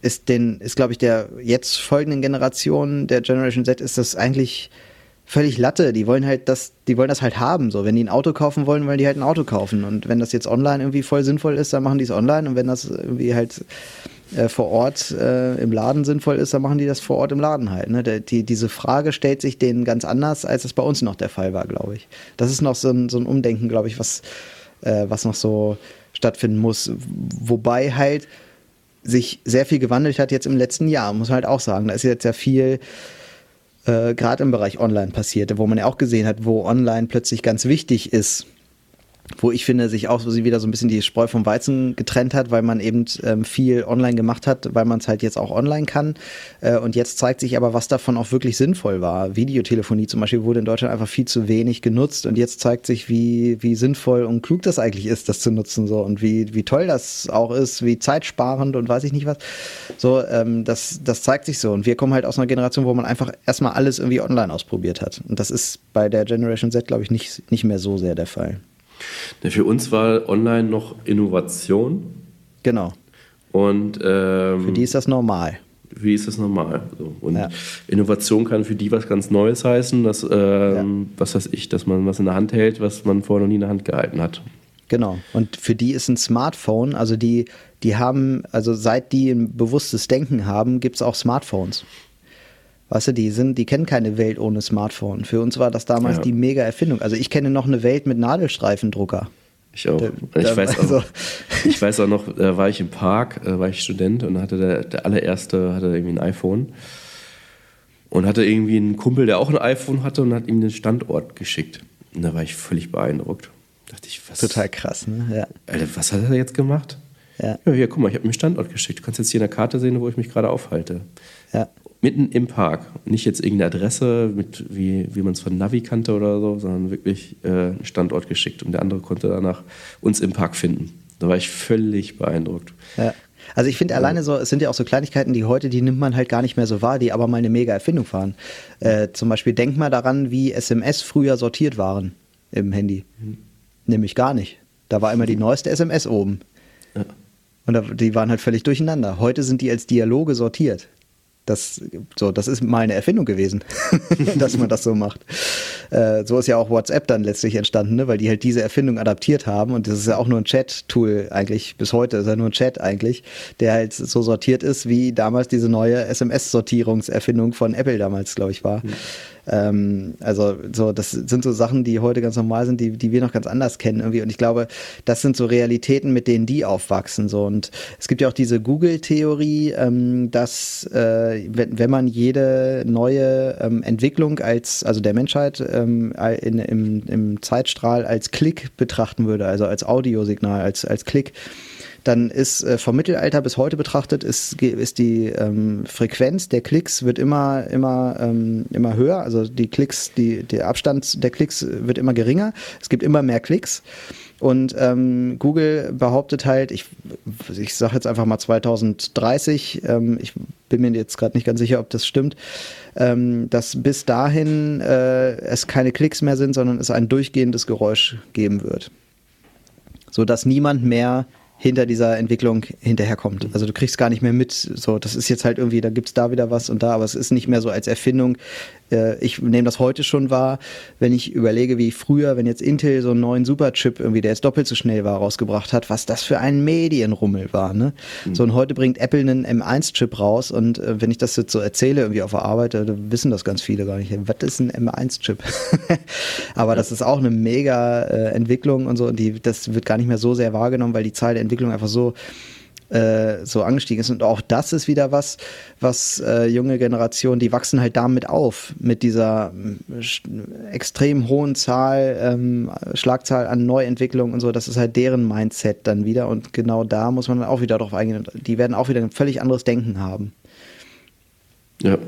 ist ist glaube ich der jetzt folgenden Generation der Generation Z ist das eigentlich völlig Latte. Die wollen halt das, die wollen das halt haben. So, wenn die ein Auto kaufen wollen, wollen die halt ein Auto kaufen. Und wenn das jetzt online irgendwie voll sinnvoll ist, dann machen die es online. Und wenn das irgendwie halt äh, vor Ort äh, im Laden sinnvoll ist, dann machen die das vor Ort im Laden halt. Ne? Der, die, diese Frage stellt sich denen ganz anders, als es bei uns noch der Fall war, glaube ich. Das ist noch so ein, so ein Umdenken, glaube ich, was, äh, was noch so stattfinden muss. Wobei halt sich sehr viel gewandelt hat jetzt im letzten Jahr, muss man halt auch sagen. Da ist jetzt ja viel äh, gerade im Bereich Online passierte, wo man ja auch gesehen hat, wo Online plötzlich ganz wichtig ist wo ich finde, sich auch so wieder so ein bisschen die Spreu vom Weizen getrennt hat, weil man eben ähm, viel online gemacht hat, weil man es halt jetzt auch online kann. Äh, und jetzt zeigt sich aber, was davon auch wirklich sinnvoll war. Videotelefonie zum Beispiel wurde in Deutschland einfach viel zu wenig genutzt und jetzt zeigt sich, wie, wie sinnvoll und klug das eigentlich ist, das zu nutzen so und wie, wie toll das auch ist, wie zeitsparend und weiß ich nicht was. So, ähm, das, das zeigt sich so. Und wir kommen halt aus einer Generation, wo man einfach erstmal alles irgendwie online ausprobiert hat. Und das ist bei der Generation Z, glaube ich, nicht, nicht mehr so sehr der Fall. Für uns war online noch Innovation. Genau. Und ähm, für die ist das normal. Wie ist das normal? So. Und ja. Innovation kann für die was ganz Neues heißen, dass, ähm, ja. was weiß ich, dass man was in der Hand hält, was man vorher noch nie in der Hand gehalten hat. Genau. Und für die ist ein Smartphone, also die, die haben, also seit die ein bewusstes Denken haben, gibt es auch Smartphones. Weißt du, die sind, die kennen keine Welt ohne Smartphone. Für uns war das damals ja. die mega Erfindung. Also ich kenne noch eine Welt mit Nadelstreifendrucker. Ich auch. Da, ich, weiß also auch ich weiß auch noch, da war ich im Park, da war ich Student und hatte der, der allererste hatte irgendwie ein iPhone und hatte irgendwie einen Kumpel, der auch ein iPhone hatte und hat ihm den Standort geschickt. Und da war ich völlig beeindruckt. Da dachte ich, was? Total krass, ne? Ja. Alter, was hat er jetzt gemacht? Ja. ja, hier, guck mal, ich habe mir einen Standort geschickt. Du kannst jetzt hier in der Karte sehen, wo ich mich gerade aufhalte. Ja mitten im Park. Nicht jetzt irgendeine Adresse, mit, wie, wie man es von Navi kannte oder so, sondern wirklich äh, einen Standort geschickt. Und der andere konnte danach uns im Park finden. Da war ich völlig beeindruckt. Ja. Also ich finde alleine so, es sind ja auch so Kleinigkeiten, die heute, die nimmt man halt gar nicht mehr so wahr, die aber mal eine mega Erfindung waren. Äh, zum Beispiel denk mal daran, wie SMS früher sortiert waren im Handy. Mhm. Nämlich gar nicht. Da war immer die neueste SMS oben. Ja. Und die waren halt völlig durcheinander. Heute sind die als Dialoge sortiert. Das, so, das ist mal eine Erfindung gewesen, dass man das so macht. Äh, so ist ja auch WhatsApp dann letztlich entstanden, ne? weil die halt diese Erfindung adaptiert haben und das ist ja auch nur ein Chat-Tool eigentlich, bis heute ist ja nur ein Chat eigentlich, der halt so sortiert ist, wie damals diese neue SMS-Sortierungserfindung von Apple damals, glaube ich, war. Mhm. Ähm, also so, das sind so Sachen, die heute ganz normal sind, die, die wir noch ganz anders kennen irgendwie. Und ich glaube, das sind so Realitäten, mit denen die aufwachsen. So. Und es gibt ja auch diese Google-Theorie, ähm, dass äh, wenn, wenn man jede neue ähm, Entwicklung als, also der Menschheit ähm, in, im, im Zeitstrahl als Klick betrachten würde, also als Audiosignal, als, als Klick, dann ist äh, vom Mittelalter bis heute betrachtet, ist, ist die ähm, Frequenz der Klicks wird immer, immer, ähm, immer höher. Also die Klicks, die, der Abstand der Klicks wird immer geringer. Es gibt immer mehr Klicks. Und ähm, Google behauptet halt, ich, ich sage jetzt einfach mal 2030, ähm, ich bin mir jetzt gerade nicht ganz sicher, ob das stimmt, ähm, dass bis dahin äh, es keine Klicks mehr sind, sondern es ein durchgehendes Geräusch geben wird. Sodass niemand mehr hinter dieser Entwicklung hinterherkommt. Also du kriegst gar nicht mehr mit, so, das ist jetzt halt irgendwie, da gibt es da wieder was und da, aber es ist nicht mehr so als Erfindung. Äh, ich nehme das heute schon wahr, wenn ich überlege, wie früher, wenn jetzt Intel so einen neuen Superchip irgendwie, der jetzt doppelt so schnell war, rausgebracht hat, was das für ein Medienrummel war. Ne? Mhm. So und heute bringt Apple einen M1-Chip raus und äh, wenn ich das jetzt so erzähle irgendwie auf der Arbeit, äh, wissen das ganz viele gar nicht. Was ist ein M1-Chip? aber das ist auch eine mega äh, Entwicklung und so und die, das wird gar nicht mehr so sehr wahrgenommen, weil die Zahl der Entwicklung einfach so äh, so angestiegen ist. Und auch das ist wieder was, was äh, junge Generationen, die wachsen halt damit auf, mit dieser äh, extrem hohen Zahl, ähm, Schlagzahl an Neuentwicklungen und so. Das ist halt deren Mindset dann wieder. Und genau da muss man dann auch wieder drauf eingehen. Die werden auch wieder ein völlig anderes Denken haben. Ja.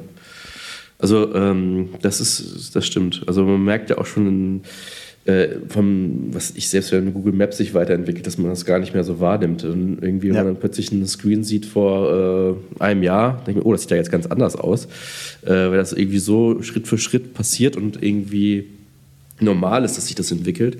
Also ähm, das ist, das stimmt. Also man merkt ja auch schon in äh, vom, was ich selbst, wenn Google Maps sich weiterentwickelt, dass man das gar nicht mehr so wahrnimmt. Und irgendwie, wenn ja. man dann plötzlich einen Screen sieht vor äh, einem Jahr, denke ich mir, oh, das sieht ja jetzt ganz anders aus. Äh, weil das irgendwie so Schritt für Schritt passiert und irgendwie normal ist, dass sich das entwickelt,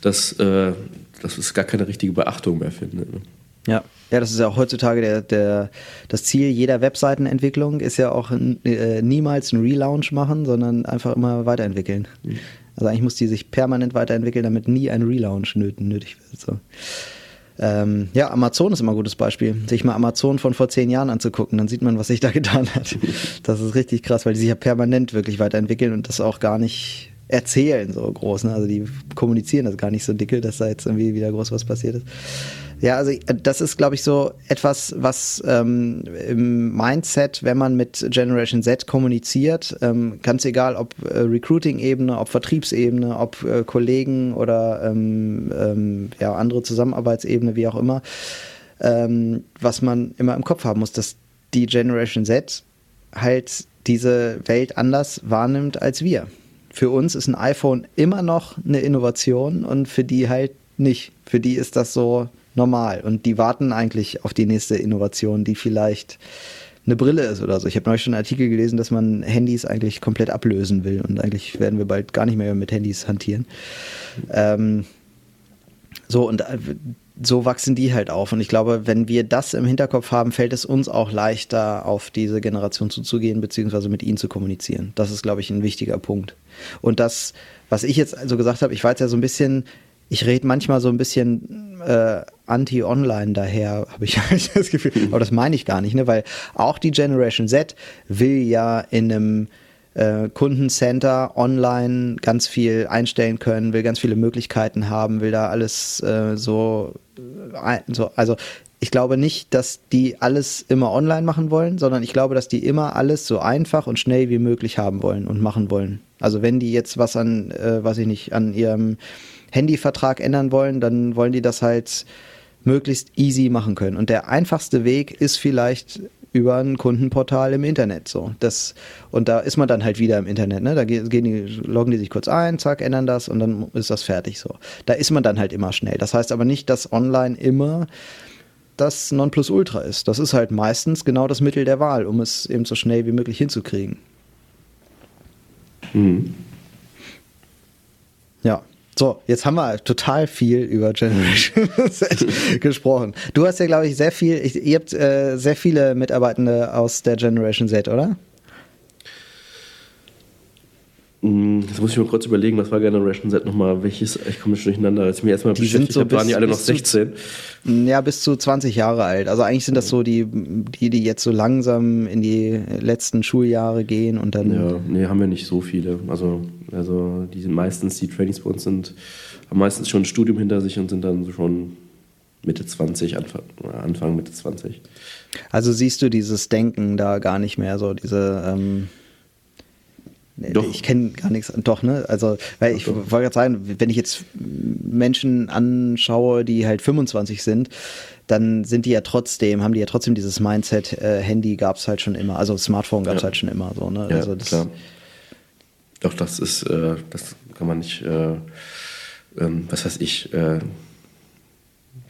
dass, äh, dass es gar keine richtige Beachtung mehr findet. Ne? Ja. Ja, das ist ja auch heutzutage der, der, das Ziel jeder Webseitenentwicklung ist ja auch äh, niemals einen Relaunch machen, sondern einfach immer weiterentwickeln. Mhm. Also eigentlich muss die sich permanent weiterentwickeln, damit nie ein Relaunch nötig wird. So. Ähm, ja, Amazon ist immer ein gutes Beispiel. Sich mal Amazon von vor zehn Jahren anzugucken, dann sieht man, was sich da getan hat. Das ist richtig krass, weil die sich ja permanent wirklich weiterentwickeln und das auch gar nicht erzählen so groß. Ne? Also die kommunizieren das gar nicht so dicke, dass da jetzt irgendwie wieder groß was passiert ist. Ja, also äh, das ist, glaube ich, so etwas, was ähm, im Mindset, wenn man mit Generation Z kommuniziert, ähm, ganz egal, ob äh, Recruiting-Ebene, ob Vertriebsebene, ob äh, Kollegen oder ähm, ähm, ja, andere Zusammenarbeitsebene, wie auch immer, ähm, was man immer im Kopf haben muss, dass die Generation Z halt diese Welt anders wahrnimmt als wir. Für uns ist ein iPhone immer noch eine Innovation und für die halt nicht. Für die ist das so normal. Und die warten eigentlich auf die nächste Innovation, die vielleicht eine Brille ist oder so. Ich habe neulich schon einen Artikel gelesen, dass man Handys eigentlich komplett ablösen will und eigentlich werden wir bald gar nicht mehr mit Handys hantieren. Ähm, so und äh, so wachsen die halt auf. Und ich glaube, wenn wir das im Hinterkopf haben, fällt es uns auch leichter, auf diese Generation zuzugehen, beziehungsweise mit ihnen zu kommunizieren. Das ist, glaube ich, ein wichtiger Punkt. Und das, was ich jetzt also gesagt habe, ich war jetzt ja so ein bisschen ich rede manchmal so ein bisschen äh, anti-online daher, habe ich das Gefühl. Aber das meine ich gar nicht, ne? weil auch die Generation Z will ja in einem äh, Kundencenter online ganz viel einstellen können, will ganz viele Möglichkeiten haben, will da alles äh, so, äh, so, also ich glaube nicht, dass die alles immer online machen wollen, sondern ich glaube, dass die immer alles so einfach und schnell wie möglich haben wollen und machen wollen. Also wenn die jetzt was an, äh, weiß ich nicht, an ihrem Handyvertrag ändern wollen, dann wollen die das halt möglichst easy machen können. Und der einfachste Weg ist vielleicht über ein Kundenportal im Internet so. Das, und da ist man dann halt wieder im Internet, ne? Da gehen die, loggen die sich kurz ein, zack, ändern das und dann ist das fertig so. Da ist man dann halt immer schnell. Das heißt aber nicht, dass online immer das Nonplusultra ist. Das ist halt meistens genau das Mittel der Wahl, um es eben so schnell wie möglich hinzukriegen. Mhm. Ja. So, jetzt haben wir total viel über Generation Z gesprochen. Du hast ja, glaube ich, sehr viel, ich, ihr habt äh, sehr viele Mitarbeitende aus der Generation Z, oder? Hm, jetzt muss ich mal kurz überlegen, was war Generation Z nochmal? Welches? Ich komme schon durcheinander. Als ich mir erstmal die beschäftigt so habe, waren die alle noch 16. Zu, ja, bis zu 20 Jahre alt. Also eigentlich sind das so die, die, die jetzt so langsam in die letzten Schuljahre gehen und dann. Ja, nee, haben wir nicht so viele. Also, also die sind meistens, die Trainings bei uns sind, haben meistens schon ein Studium hinter sich und sind dann schon Mitte 20, Anfang, Anfang Mitte 20. Also siehst du dieses Denken da gar nicht mehr, so diese. Ähm Doch. Ich kenne gar nichts. Doch, ne? Also, weil ich wollte gerade sagen, wenn ich jetzt Menschen anschaue, die halt 25 sind, dann sind die ja trotzdem, haben die ja trotzdem dieses Mindset, äh, Handy gab es halt schon immer, also Smartphone gab es ja. halt schon immer so, ne? Ja, also das, klar. Doch, das ist, äh, das kann man nicht, äh, ähm, was weiß ich, äh,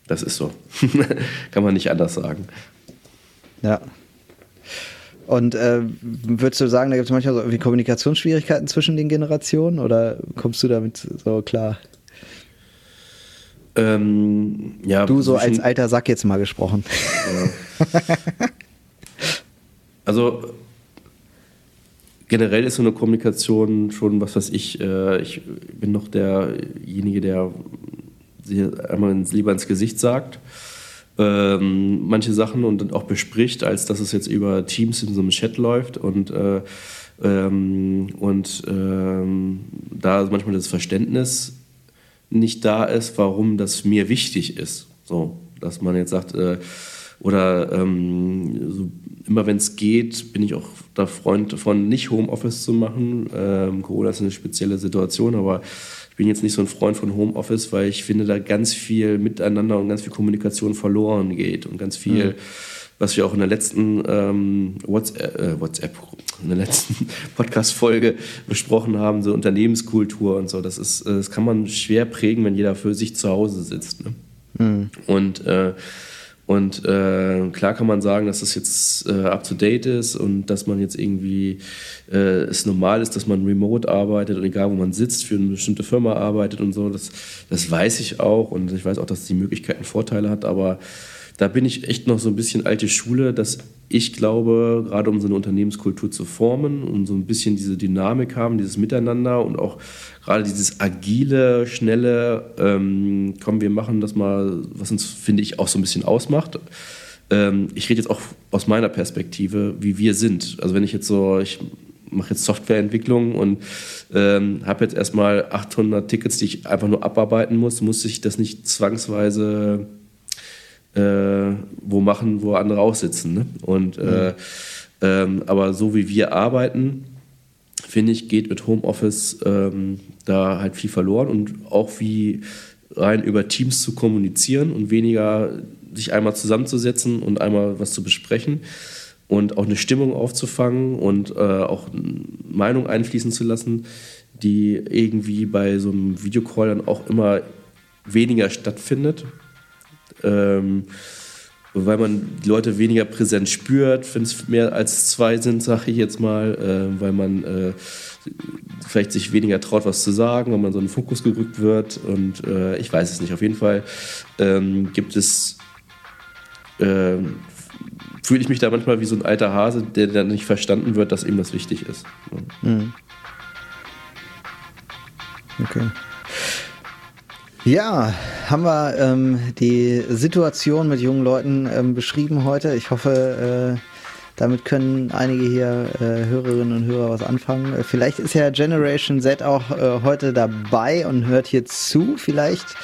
das ist so. kann man nicht anders sagen. Ja. Und äh, würdest du sagen, da gibt es manchmal so irgendwie Kommunikationsschwierigkeiten zwischen den Generationen oder kommst du damit so klar? Ähm, ja, du so als alter Sack jetzt mal gesprochen. Ja. also generell ist so eine Kommunikation schon, was weiß ich, äh, ich bin noch derjenige, der einmal lieber ins Gesicht sagt ähm, manche Sachen und auch bespricht, als dass es jetzt über Teams in so einem Chat läuft und äh, ähm, und ähm, da manchmal das Verständnis nicht da ist, warum das mir wichtig ist. So, dass man jetzt sagt, äh, oder ähm, so, immer wenn es geht, bin ich auch der Freund davon, nicht Homeoffice zu machen. Ähm, Corona ist eine spezielle Situation, aber bin jetzt nicht so ein Freund von Homeoffice, weil ich finde, da ganz viel Miteinander und ganz viel Kommunikation verloren geht und ganz viel, mhm. was wir auch in der letzten ähm, WhatsApp, äh, WhatsApp, in der letzten Podcast-Folge besprochen haben, so Unternehmenskultur und so. Das ist, äh, das kann man schwer prägen, wenn jeder für sich zu Hause sitzt. Ne? Mhm. Und äh, und äh, klar kann man sagen, dass das jetzt äh, up to date ist und dass man jetzt irgendwie äh, es normal ist, dass man remote arbeitet und egal wo man sitzt, für eine bestimmte Firma arbeitet und so. Das, das weiß ich auch und ich weiß auch, dass die Möglichkeiten Vorteile hat, aber da bin ich echt noch so ein bisschen alte Schule, dass ich glaube, gerade um so eine Unternehmenskultur zu formen und so ein bisschen diese Dynamik haben, dieses Miteinander und auch gerade dieses agile, schnelle, ähm, komm, wir machen das mal, was uns, finde ich, auch so ein bisschen ausmacht. Ähm, ich rede jetzt auch aus meiner Perspektive, wie wir sind. Also wenn ich jetzt so, ich mache jetzt Softwareentwicklung und ähm, habe jetzt erstmal 800 Tickets, die ich einfach nur abarbeiten muss, muss ich das nicht zwangsweise äh, wo machen, wo andere auch sitzen. Ne? Und, äh, ähm, aber so wie wir arbeiten, finde ich, geht mit Homeoffice ähm, da halt viel verloren und auch wie rein über Teams zu kommunizieren und weniger sich einmal zusammenzusetzen und einmal was zu besprechen und auch eine Stimmung aufzufangen und äh, auch Meinung einfließen zu lassen, die irgendwie bei so einem Videocall dann auch immer weniger stattfindet ähm, weil man die Leute weniger präsent spürt, wenn es mehr als zwei sind, sage ich jetzt mal, äh, weil man äh, vielleicht sich weniger traut, was zu sagen, weil man so in den Fokus gerückt wird und äh, ich weiß es nicht. Auf jeden Fall ähm, gibt es, ähm, fühle ich mich da manchmal wie so ein alter Hase, der dann nicht verstanden wird, dass ihm das wichtig ist. Mhm. Okay. Ja, haben wir ähm, die Situation mit jungen Leuten ähm, beschrieben heute. Ich hoffe, äh, damit können einige hier äh, Hörerinnen und Hörer was anfangen. Äh, vielleicht ist ja Generation Z auch äh, heute dabei und hört hier zu. Vielleicht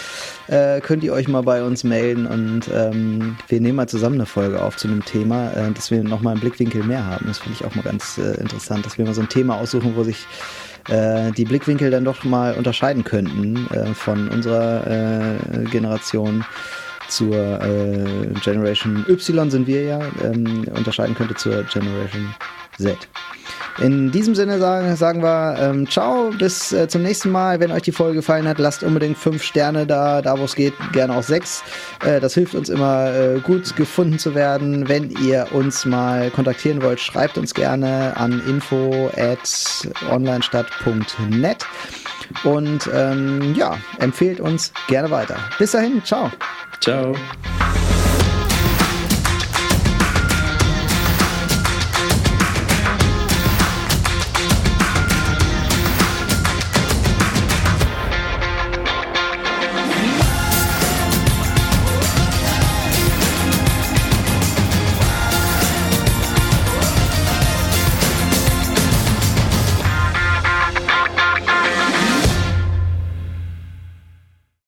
äh, könnt ihr euch mal bei uns melden und ähm, wir nehmen mal zusammen eine Folge auf zu einem Thema, äh, dass wir nochmal einen Blickwinkel mehr haben. Das finde ich auch mal ganz interessant, dass wir mal so ein Thema aussuchen, wo sich äh, die Blickwinkel dann doch mal unterscheiden könnten äh, von unserer äh, Generation zur äh, Generation Y sind wir ja, ähm, unterscheiden könnte zur Generation Z. In diesem Sinne sagen, sagen wir ähm, ciao, bis äh, zum nächsten Mal. Wenn euch die Folge gefallen hat, lasst unbedingt fünf Sterne da, da wo es geht, gerne auch sechs. Äh, das hilft uns immer äh, gut gefunden zu werden. Wenn ihr uns mal kontaktieren wollt, schreibt uns gerne an info at onlinestadt.net und ähm, ja, empfehlt uns gerne weiter. Bis dahin, ciao. Ciao.